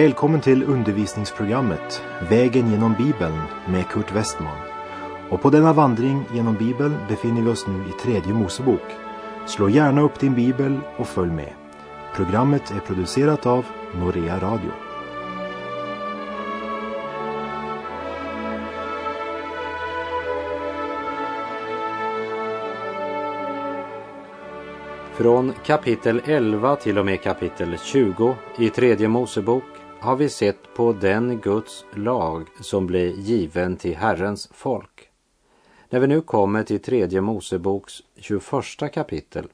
Välkommen till undervisningsprogrammet Vägen genom Bibeln med Kurt Westman. Och på denna vandring genom Bibeln befinner vi oss nu i tredje Mosebok. Slå gärna upp din bibel och följ med. Programmet är producerat av Norea Radio. Från kapitel 11 till och med kapitel 20 i tredje Mosebok har vi sett på den Guds lag som blev given till Herrens folk. När vi nu kommer till tredje Moseboks 21 kapitel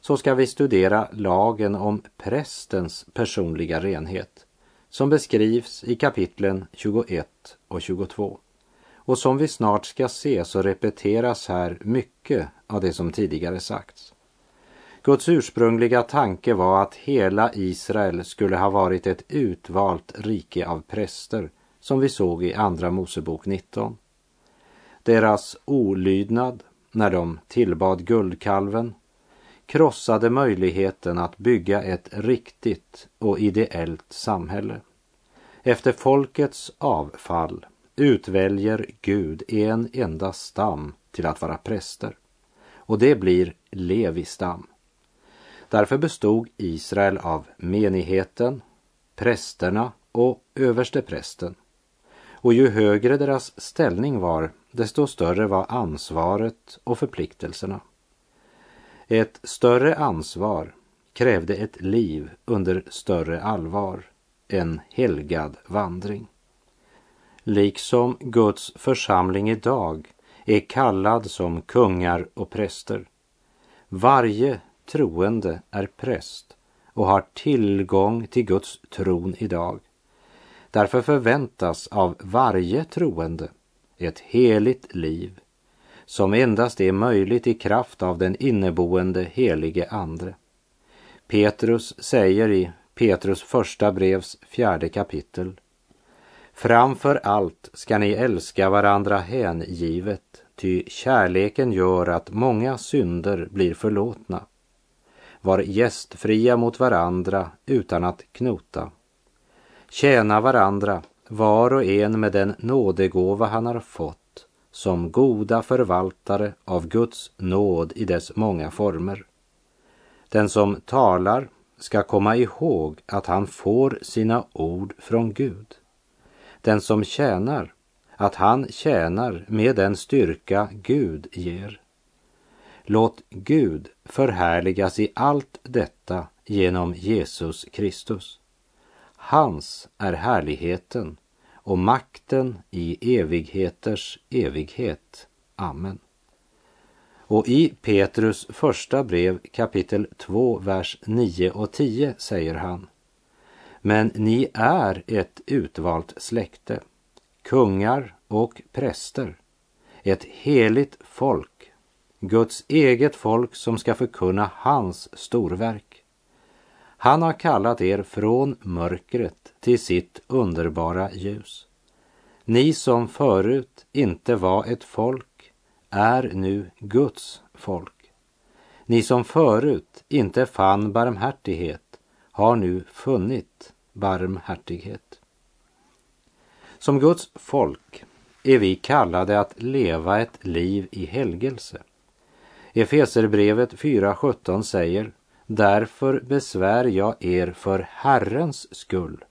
så ska vi studera lagen om prästens personliga renhet som beskrivs i kapitlen 21 och 22. Och som vi snart ska se så repeteras här mycket av det som tidigare sagts. Guds ursprungliga tanke var att hela Israel skulle ha varit ett utvalt rike av präster, som vi såg i Andra Mosebok 19. Deras olydnad när de tillbad guldkalven krossade möjligheten att bygga ett riktigt och ideellt samhälle. Efter folkets avfall utväljer Gud en enda stam till att vara präster. Och det blir Levi stam. Därför bestod Israel av menigheten, prästerna och översteprästen. Och ju högre deras ställning var, desto större var ansvaret och förpliktelserna. Ett större ansvar krävde ett liv under större allvar, en helgad vandring. Liksom Guds församling idag är kallad som kungar och präster. Varje troende är präst och har tillgång till Guds tron idag. Därför förväntas av varje troende ett heligt liv som endast är möjligt i kraft av den inneboende helige Ande. Petrus säger i Petrus första brevs fjärde kapitel Framför allt ska ni älska varandra hängivet, ty kärleken gör att många synder blir förlåtna var gästfria mot varandra utan att knota. Tjäna varandra, var och en med den nådegåva han har fått, som goda förvaltare av Guds nåd i dess många former. Den som talar ska komma ihåg att han får sina ord från Gud. Den som tjänar, att han tjänar med den styrka Gud ger. Låt Gud förhärligas i allt detta genom Jesus Kristus. Hans är härligheten och makten i evigheters evighet. Amen. Och i Petrus första brev kapitel 2, vers 9 och 10 säger han Men ni är ett utvalt släkte, kungar och präster, ett heligt folk Guds eget folk som ska förkunna hans storverk. Han har kallat er från mörkret till sitt underbara ljus. Ni som förut inte var ett folk är nu Guds folk. Ni som förut inte fann barmhärtighet har nu funnit barmhärtighet. Som Guds folk är vi kallade att leva ett liv i helgelse. Efeserbrevet 4.17 säger Därför besvär jag er för Herrens skull.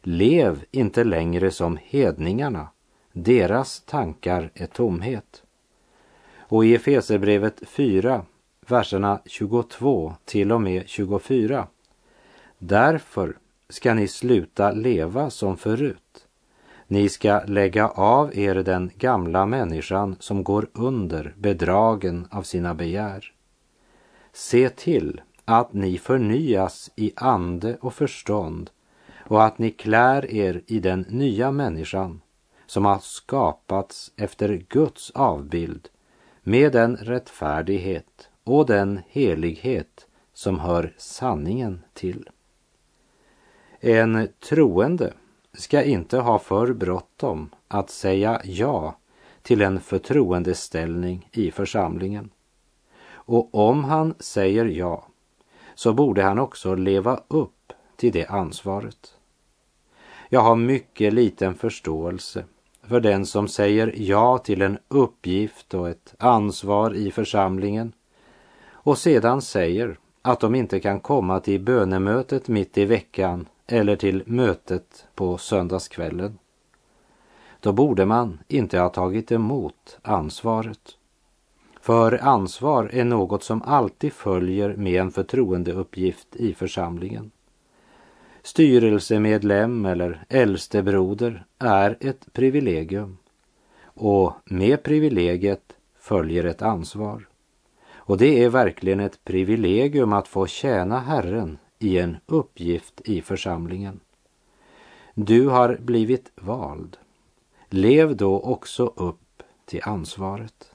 Lev inte längre som hedningarna. Deras tankar är tomhet. Och i Efeserbrevet 4, verserna 22 till och med 24. Därför ska ni sluta leva som förut ni ska lägga av er den gamla människan som går under bedragen av sina begär. Se till att ni förnyas i ande och förstånd och att ni klär er i den nya människan som har skapats efter Guds avbild med den rättfärdighet och den helighet som hör sanningen till. En troende ska inte ha för bråttom att säga ja till en förtroendeställning i församlingen. Och om han säger ja så borde han också leva upp till det ansvaret. Jag har mycket liten förståelse för den som säger ja till en uppgift och ett ansvar i församlingen och sedan säger att de inte kan komma till bönemötet mitt i veckan eller till mötet på söndagskvällen. Då borde man inte ha tagit emot ansvaret. För ansvar är något som alltid följer med en förtroendeuppgift i församlingen. Styrelsemedlem eller äldstebroder är ett privilegium och med privilegiet följer ett ansvar. Och det är verkligen ett privilegium att få tjäna Herren i en uppgift i församlingen. Du har blivit vald. Lev då också upp till ansvaret.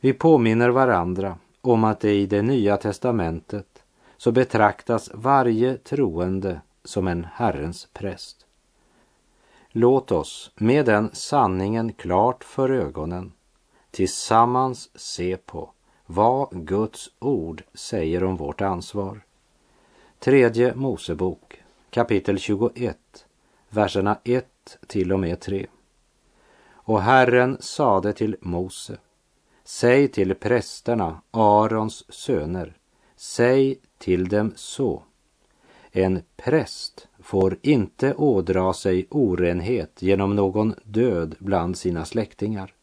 Vi påminner varandra om att det i det nya testamentet så betraktas varje troende som en Herrens präst. Låt oss med den sanningen klart för ögonen tillsammans se på vad Guds ord säger om vårt ansvar. Tredje Mosebok kapitel 21, verserna 1 till och med 3. Och Herren sade till Mose, säg till prästerna, Arons söner, säg till dem så. En präst får inte ådra sig orenhet genom någon död bland sina släktingar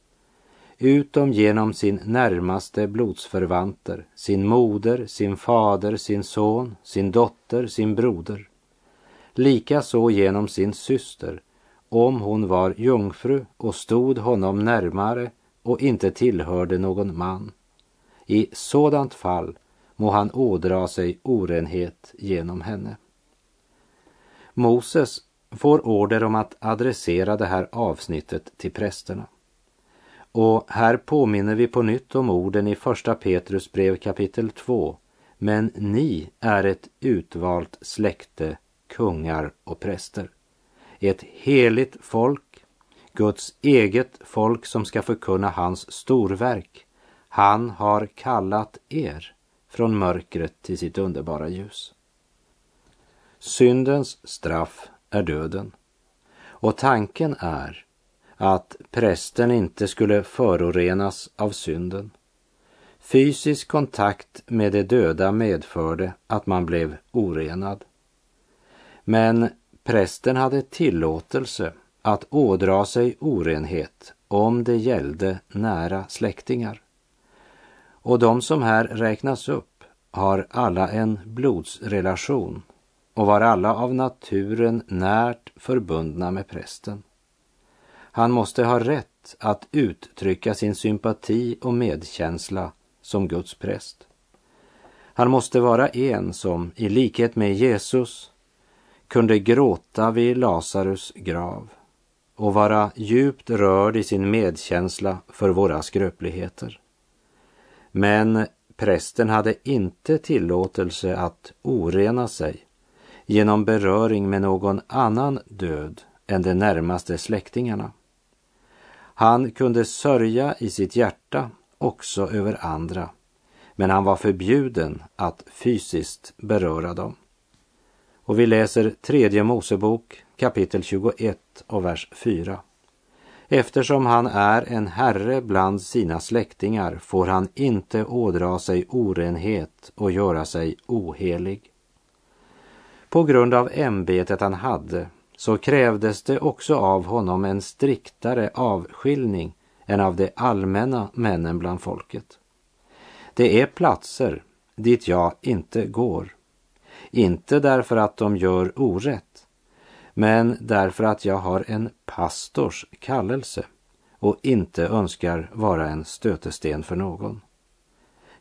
utom genom sin närmaste blodsförvanter, sin moder, sin fader, sin son, sin dotter, sin broder. Likaså genom sin syster, om hon var jungfru och stod honom närmare och inte tillhörde någon man. I sådant fall må han ådra sig orenhet genom henne. Moses får order om att adressera det här avsnittet till prästerna. Och här påminner vi på nytt om orden i första Petrus brev kapitel 2. Men ni är ett utvalt släkte, kungar och präster. Ett heligt folk, Guds eget folk som ska förkunna hans storverk. Han har kallat er från mörkret till sitt underbara ljus. Syndens straff är döden. Och tanken är att prästen inte skulle förorenas av synden. Fysisk kontakt med de döda medförde att man blev orenad. Men prästen hade tillåtelse att ådra sig orenhet om det gällde nära släktingar. Och de som här räknas upp har alla en blodsrelation och var alla av naturen närt förbundna med prästen. Han måste ha rätt att uttrycka sin sympati och medkänsla som Guds präst. Han måste vara en som, i likhet med Jesus, kunde gråta vid Lazarus grav och vara djupt rörd i sin medkänsla för våra skröpligheter. Men prästen hade inte tillåtelse att orena sig genom beröring med någon annan död än de närmaste släktingarna. Han kunde sörja i sitt hjärta också över andra, men han var förbjuden att fysiskt beröra dem. Och vi läser tredje Mosebok kapitel 21 och vers 4. Eftersom han är en herre bland sina släktingar får han inte ådra sig orenhet och göra sig ohelig. På grund av ämbetet han hade så krävdes det också av honom en striktare avskiljning än av de allmänna männen bland folket. Det är platser dit jag inte går. Inte därför att de gör orätt, men därför att jag har en pastors kallelse och inte önskar vara en stötesten för någon.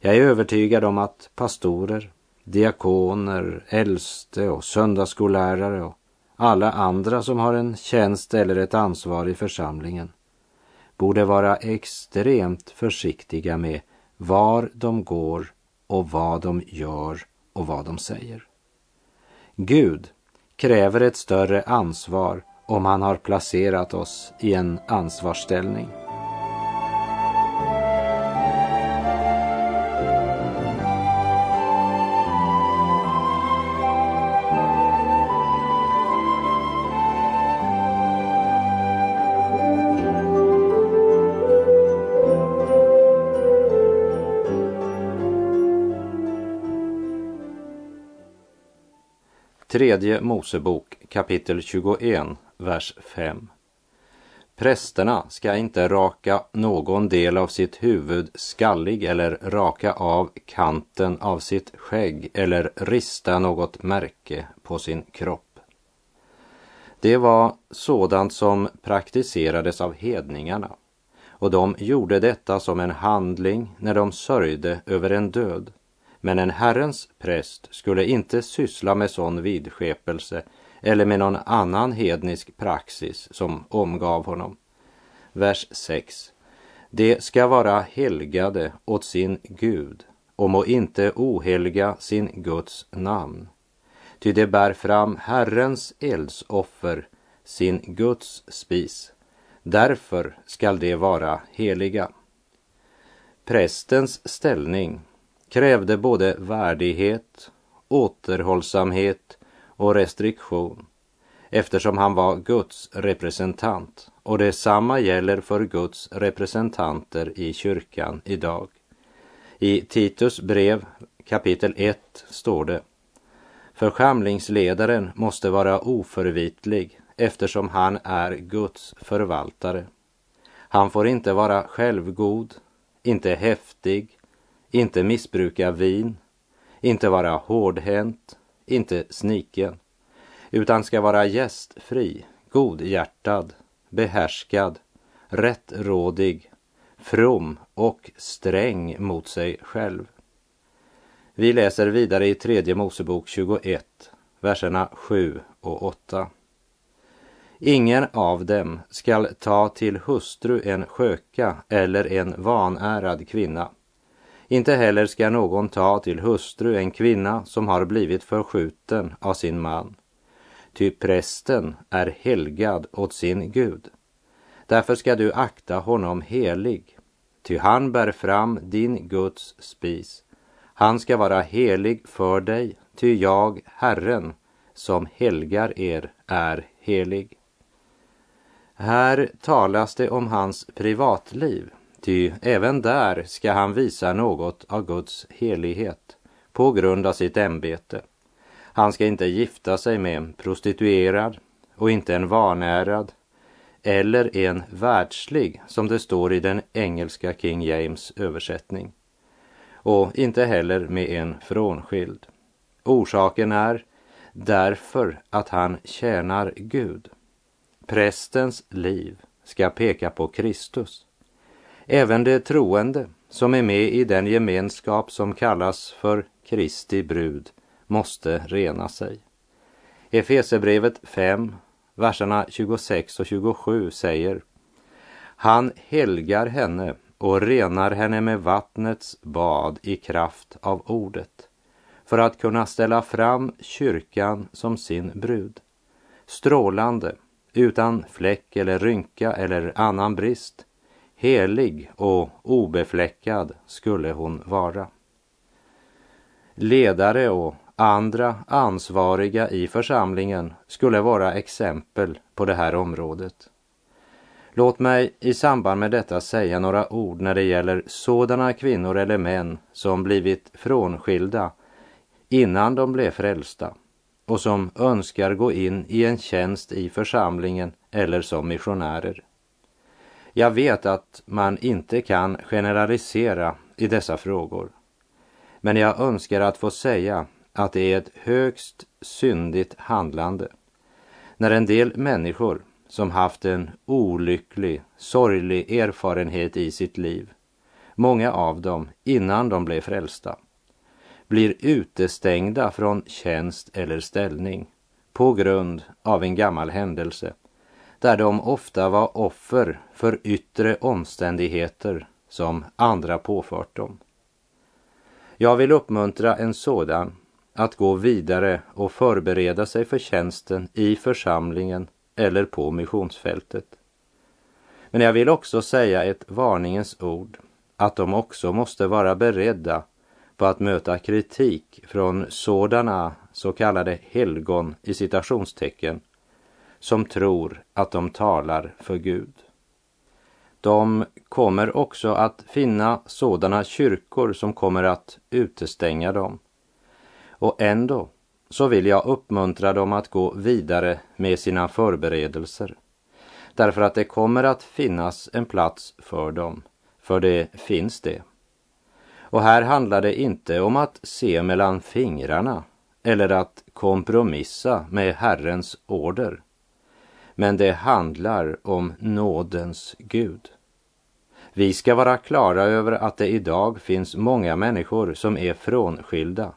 Jag är övertygad om att pastorer, diakoner, äldste och söndagsskollärare och alla andra som har en tjänst eller ett ansvar i församlingen borde vara extremt försiktiga med var de går och vad de gör och vad de säger. Gud kräver ett större ansvar om han har placerat oss i en ansvarsställning. Tredje Mosebok kapitel 21, vers 5. Prästerna ska inte raka någon del av sitt huvud skallig eller raka av kanten av sitt skägg eller rista något märke på sin kropp. Det var sådant som praktiserades av hedningarna och de gjorde detta som en handling när de sörjde över en död. Men en Herrens präst skulle inte syssla med sån vidskepelse eller med någon annan hednisk praxis som omgav honom. Vers 6. Det ska vara helgade åt sin Gud och må inte ohelga sin Guds namn. Ty det bär fram Herrens eldsoffer, sin Guds spis. Därför skall det vara heliga. Prästens ställning krävde både värdighet, återhållsamhet och restriktion eftersom han var Guds representant och detsamma gäller för Guds representanter i kyrkan idag. I Titus brev kapitel 1 står det Församlingsledaren måste vara oförvitlig eftersom han är Guds förvaltare. Han får inte vara självgod, inte häftig, inte missbruka vin, inte vara hårdhänt, inte sniken, utan ska vara gästfri, godhjärtad, behärskad, rättrådig, from och sträng mot sig själv. Vi läser vidare i tredje Mosebok 21, verserna 7 och 8. Ingen av dem skall ta till hustru en sköka eller en vanärad kvinna. Inte heller ska någon ta till hustru en kvinna som har blivit förskjuten av sin man. Ty prästen är helgad åt sin Gud. Därför ska du akta honom helig, ty han bär fram din Guds spis. Han ska vara helig för dig, ty jag, Herren, som helgar er, är helig. Här talas det om hans privatliv, ty även där ska han visa något av Guds helighet på grund av sitt ämbete. Han ska inte gifta sig med en prostituerad och inte en vanärad eller en världslig som det står i den engelska King James översättning. Och inte heller med en frånskild. Orsaken är därför att han tjänar Gud. Prästens liv ska peka på Kristus. Även de troende som är med i den gemenskap som kallas för Kristi brud måste rena sig. Efesebrevet 5, verserna 26 och 27 säger Han helgar henne och renar henne med vattnets bad i kraft av ordet för att kunna ställa fram kyrkan som sin brud, strålande, utan fläck eller rynka eller annan brist, helig och obefläckad skulle hon vara. Ledare och andra ansvariga i församlingen skulle vara exempel på det här området. Låt mig i samband med detta säga några ord när det gäller sådana kvinnor eller män som blivit frånskilda innan de blev frälsta och som önskar gå in i en tjänst i församlingen eller som missionärer. Jag vet att man inte kan generalisera i dessa frågor. Men jag önskar att få säga att det är ett högst syndigt handlande när en del människor som haft en olycklig, sorglig erfarenhet i sitt liv, många av dem innan de blev frälsta, blir utestängda från tjänst eller ställning på grund av en gammal händelse där de ofta var offer för yttre omständigheter som andra påfört dem. Jag vill uppmuntra en sådan att gå vidare och förbereda sig för tjänsten i församlingen eller på missionsfältet. Men jag vill också säga ett varningens ord att de också måste vara beredda på att möta kritik från sådana så kallade helgon i citationstecken som tror att de talar för Gud. De kommer också att finna sådana kyrkor som kommer att utestänga dem. Och ändå så vill jag uppmuntra dem att gå vidare med sina förberedelser. Därför att det kommer att finnas en plats för dem, för det finns det. Och här handlar det inte om att se mellan fingrarna eller att kompromissa med Herrens order. Men det handlar om nådens Gud. Vi ska vara klara över att det idag finns många människor som är frånskilda.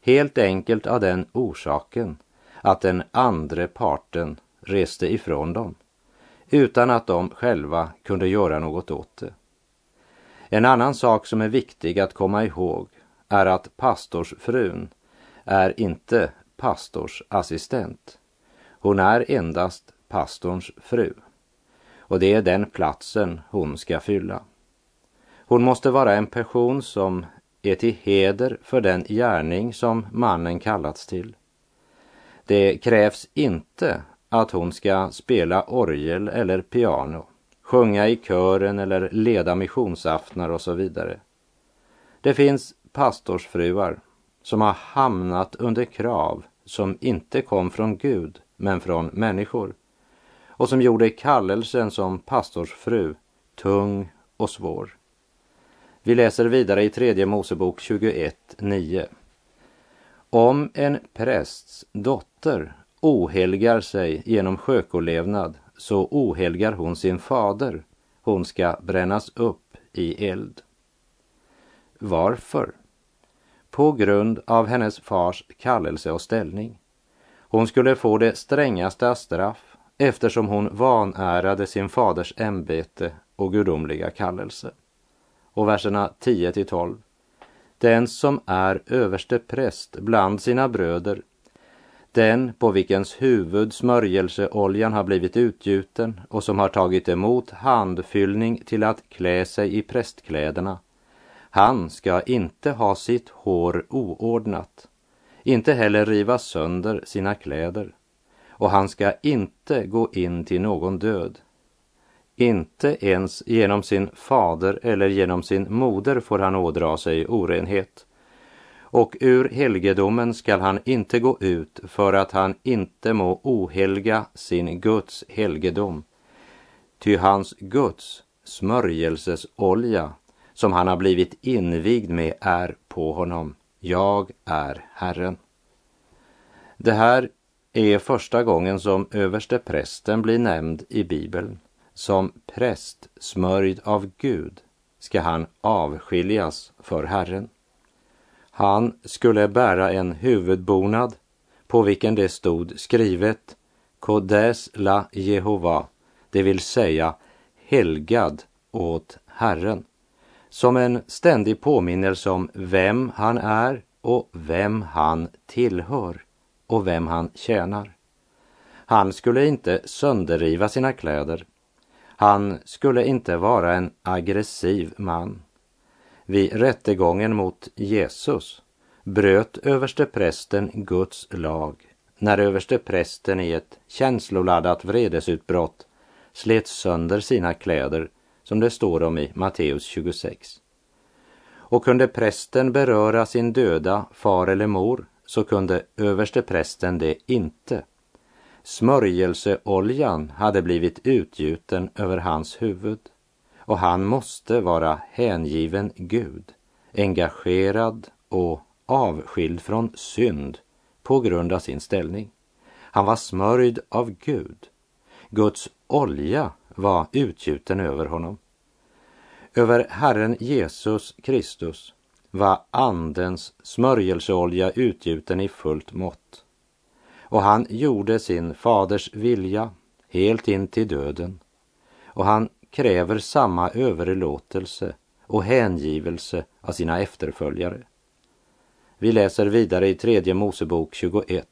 Helt enkelt av den orsaken att den andre parten reste ifrån dem utan att de själva kunde göra något åt det. En annan sak som är viktig att komma ihåg är att pastorsfrun är inte pastorsassistent. Hon är endast pastorns fru. Och det är den platsen hon ska fylla. Hon måste vara en person som är till heder för den gärning som mannen kallats till. Det krävs inte att hon ska spela orgel eller piano, sjunga i kören eller leda missionsaftnar och så vidare. Det finns pastorsfruar som har hamnat under krav som inte kom från Gud men från människor och som gjorde kallelsen som pastorsfru tung och svår. Vi läser vidare i tredje Mosebok 21.9. Om en prästs dotter ohelgar sig genom sjökolevnad så ohelgar hon sin fader. Hon ska brännas upp i eld. Varför? På grund av hennes fars kallelse och ställning. Hon skulle få det strängaste straff eftersom hon vanärade sin faders ämbete och gudomliga kallelse. Och verserna 10 till 12. Den som är överste präst bland sina bröder den på vilkens huvud smörjelseoljan har blivit utgjuten och som har tagit emot handfyllning till att klä sig i prästkläderna. Han ska inte ha sitt hår oordnat, inte heller riva sönder sina kläder, och han ska inte gå in till någon död. Inte ens genom sin fader eller genom sin moder får han ådra sig orenhet och ur helgedomen skall han inte gå ut för att han inte må ohelga sin Guds helgedom. Ty hans Guds smörjelsesolja som han har blivit invigd med är på honom. Jag är Herren. Det här är första gången som överste prästen blir nämnd i Bibeln. Som präst smörjd av Gud ska han avskiljas för Herren. Han skulle bära en huvudbonad på vilken det stod skrivet Kodes la Jehova, det vill säga helgad åt Herren, som en ständig påminnelse om vem han är och vem han tillhör och vem han tjänar. Han skulle inte sönderriva sina kläder. Han skulle inte vara en aggressiv man. Vid rättegången mot Jesus bröt översteprästen Guds lag när översteprästen i ett känsloladdat vredesutbrott slet sönder sina kläder som det står om i Matteus 26. Och kunde prästen beröra sin döda far eller mor så kunde översteprästen det inte. Smörjelseoljan hade blivit utgjuten över hans huvud och han måste vara hängiven Gud, engagerad och avskild från synd på grund av sin ställning. Han var smörjd av Gud. Guds olja var utgjuten över honom. Över Herren Jesus Kristus var Andens smörjelseolja utgjuten i fullt mått. Och han gjorde sin faders vilja helt in till döden. Och han kräver samma överlåtelse och hängivelse av sina efterföljare. Vi läser vidare i tredje Mosebok 21,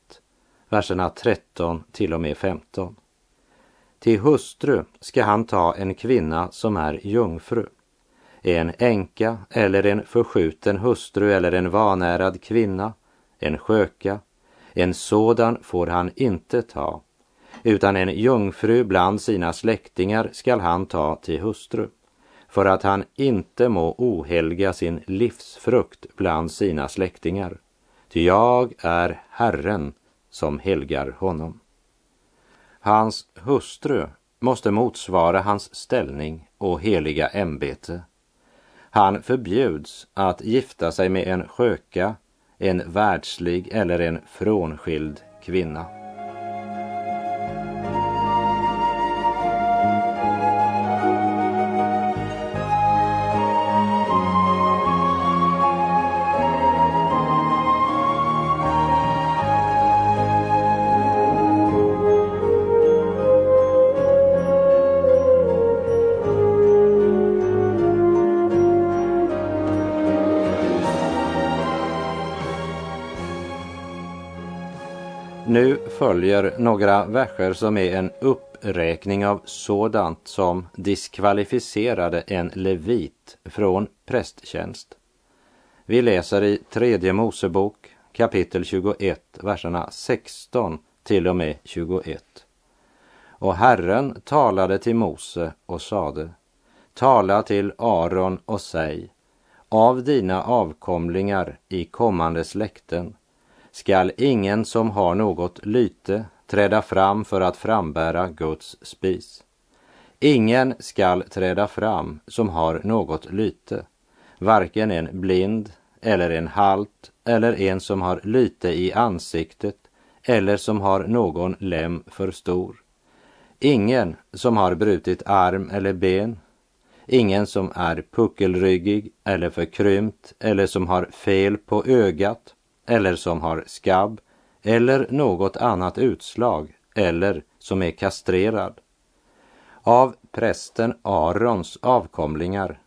verserna 13 till och med 15. Till hustru ska han ta en kvinna som är jungfru, en änka eller en förskjuten hustru eller en vanärad kvinna, en sköka, en sådan får han inte ta, utan en jungfru bland sina släktingar skall han ta till hustru, för att han inte må ohelga sin livsfrukt bland sina släktingar. Ty jag är Herren som helgar honom. Hans hustru måste motsvara hans ställning och heliga ämbete. Han förbjuds att gifta sig med en sköka, en världslig eller en frånskild kvinna. Nu följer några verser som är en uppräkning av sådant som diskvalificerade en levit från prästtjänst. Vi läser i tredje Mosebok kapitel 21, verserna 16 till och med 21. Och Herren talade till Mose och sade, tala till Aron och säg, av dina avkomlingar i kommande släkten skall ingen som har något lyte träda fram för att frambära Guds spis. Ingen skall träda fram som har något lyte, varken en blind eller en halt eller en som har lyte i ansiktet eller som har någon lem för stor. Ingen som har brutit arm eller ben, ingen som är puckelryggig eller förkrympt eller som har fel på ögat eller som har skabb eller något annat utslag eller som är kastrerad. Av prästen Arons avkomlingar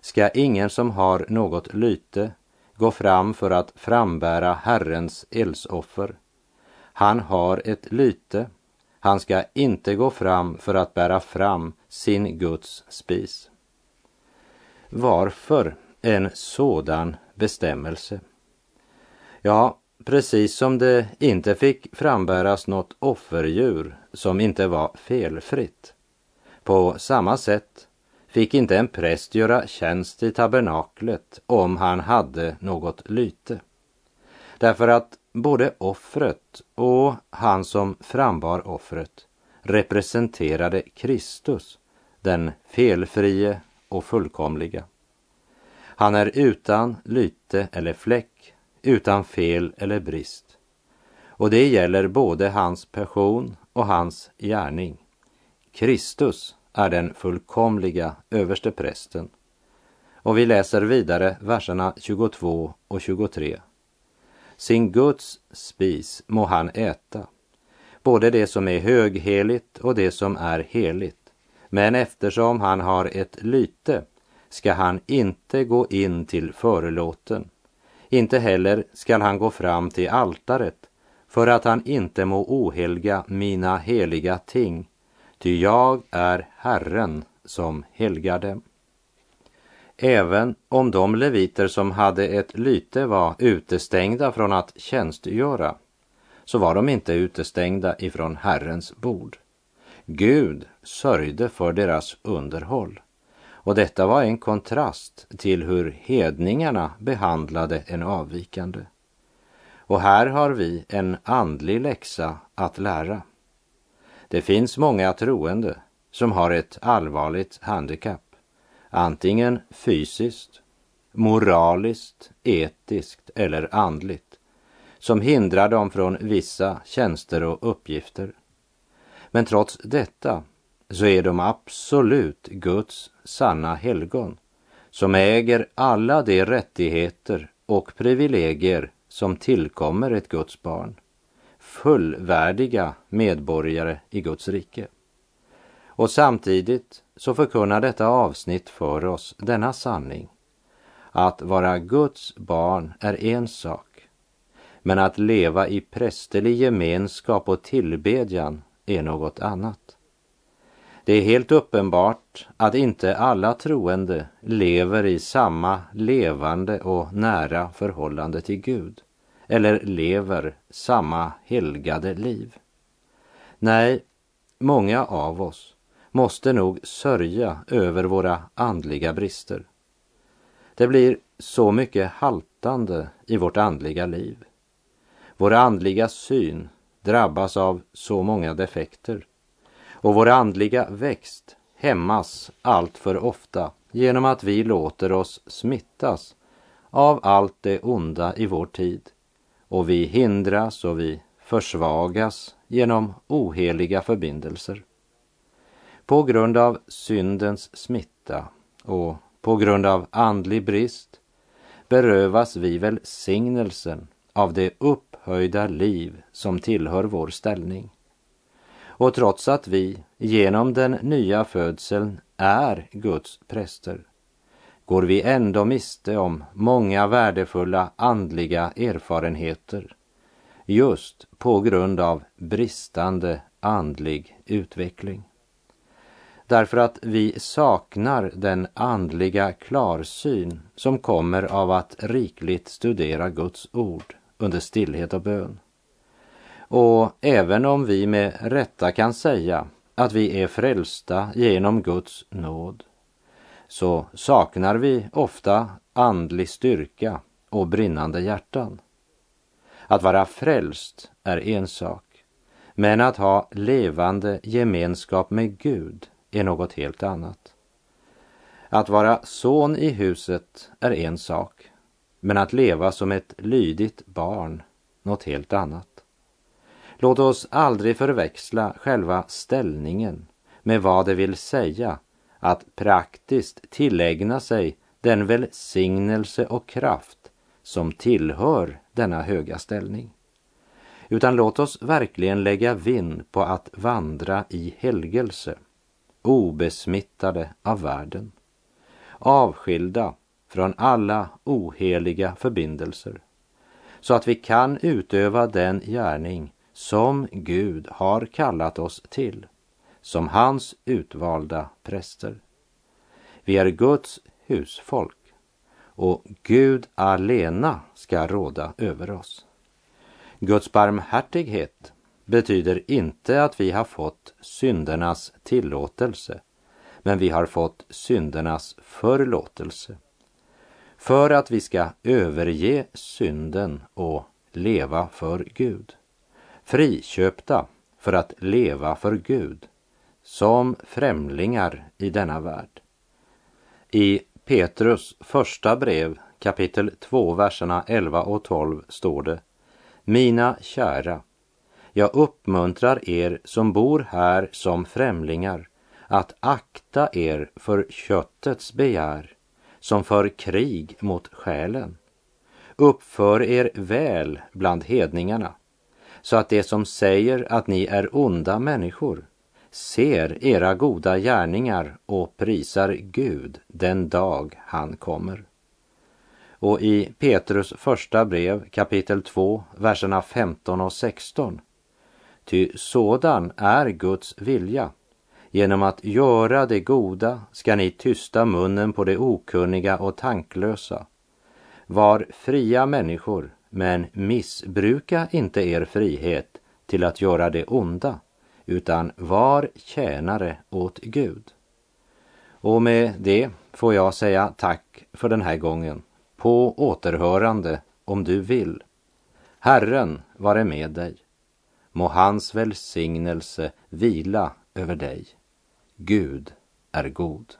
ska ingen som har något lyte gå fram för att frambära Herrens eldsoffer. Han har ett lyte, han ska inte gå fram för att bära fram sin Guds spis. Varför en sådan bestämmelse? Ja, precis som det inte fick frambäras något offerdjur som inte var felfritt. På samma sätt fick inte en präst göra tjänst i tabernaklet om han hade något lyte. Därför att både offret och han som frambar offret representerade Kristus, den felfrie och fullkomliga. Han är utan lyte eller fläck utan fel eller brist. Och det gäller både hans person och hans gärning. Kristus är den fullkomliga överste prästen. Och vi läser vidare verserna 22 och 23. Sin Guds spis må han äta, både det som är högheligt och det som är heligt. Men eftersom han har ett lyte ska han inte gå in till förelåten inte heller skall han gå fram till altaret för att han inte må ohelga mina heliga ting, ty jag är Herren som helgar dem. Även om de leviter som hade ett lyte var utestängda från att tjänstgöra, så var de inte utestängda ifrån Herrens bord. Gud sörjde för deras underhåll. Och detta var en kontrast till hur hedningarna behandlade en avvikande. Och här har vi en andlig läxa att lära. Det finns många troende som har ett allvarligt handikapp, antingen fysiskt, moraliskt, etiskt eller andligt, som hindrar dem från vissa tjänster och uppgifter. Men trots detta så är de absolut Guds sanna helgon som äger alla de rättigheter och privilegier som tillkommer ett Guds barn. Fullvärdiga medborgare i Guds rike. Och samtidigt så förkunnar detta avsnitt för oss denna sanning. Att vara Guds barn är en sak, men att leva i prästerlig gemenskap och tillbedjan är något annat. Det är helt uppenbart att inte alla troende lever i samma levande och nära förhållande till Gud eller lever samma helgade liv. Nej, många av oss måste nog sörja över våra andliga brister. Det blir så mycket haltande i vårt andliga liv. Vår andliga syn drabbas av så många defekter och vår andliga växt hämmas allt för ofta genom att vi låter oss smittas av allt det onda i vår tid och vi hindras och vi försvagas genom oheliga förbindelser. På grund av syndens smitta och på grund av andlig brist berövas vi välsignelsen av det upphöjda liv som tillhör vår ställning. Och trots att vi genom den nya födseln är Guds präster går vi ändå miste om många värdefulla andliga erfarenheter just på grund av bristande andlig utveckling. Därför att vi saknar den andliga klarsyn som kommer av att rikligt studera Guds ord under stillhet och bön. Och även om vi med rätta kan säga att vi är frälsta genom Guds nåd så saknar vi ofta andlig styrka och brinnande hjärtan. Att vara frälst är en sak, men att ha levande gemenskap med Gud är något helt annat. Att vara son i huset är en sak, men att leva som ett lydigt barn något helt annat. Låt oss aldrig förväxla själva ställningen med vad det vill säga att praktiskt tillägna sig den välsignelse och kraft som tillhör denna höga ställning. Utan låt oss verkligen lägga vind på att vandra i helgelse, obesmittade av världen, avskilda från alla oheliga förbindelser, så att vi kan utöva den gärning som Gud har kallat oss till, som hans utvalda präster. Vi är Guds husfolk och Gud alena ska råda över oss. Guds barmhärtighet betyder inte att vi har fått syndernas tillåtelse, men vi har fått syndernas förlåtelse. För att vi ska överge synden och leva för Gud. Friköpta för att leva för Gud som främlingar i denna värld. I Petrus första brev kapitel 2, verserna 11 och 12 står det Mina kära, jag uppmuntrar er som bor här som främlingar att akta er för köttets begär som för krig mot själen. Uppför er väl bland hedningarna så att de som säger att ni är onda människor ser era goda gärningar och prisar Gud den dag han kommer. Och i Petrus första brev kapitel 2, verserna 15 och 16. Ty sådan är Guds vilja. Genom att göra det goda ska ni tysta munnen på det okunniga och tanklösa. Var fria människor, men missbruka inte er frihet till att göra det onda utan var tjänare åt Gud. Och med det får jag säga tack för den här gången. På återhörande om du vill. Herren vare med dig. Må hans välsignelse vila över dig. Gud är god.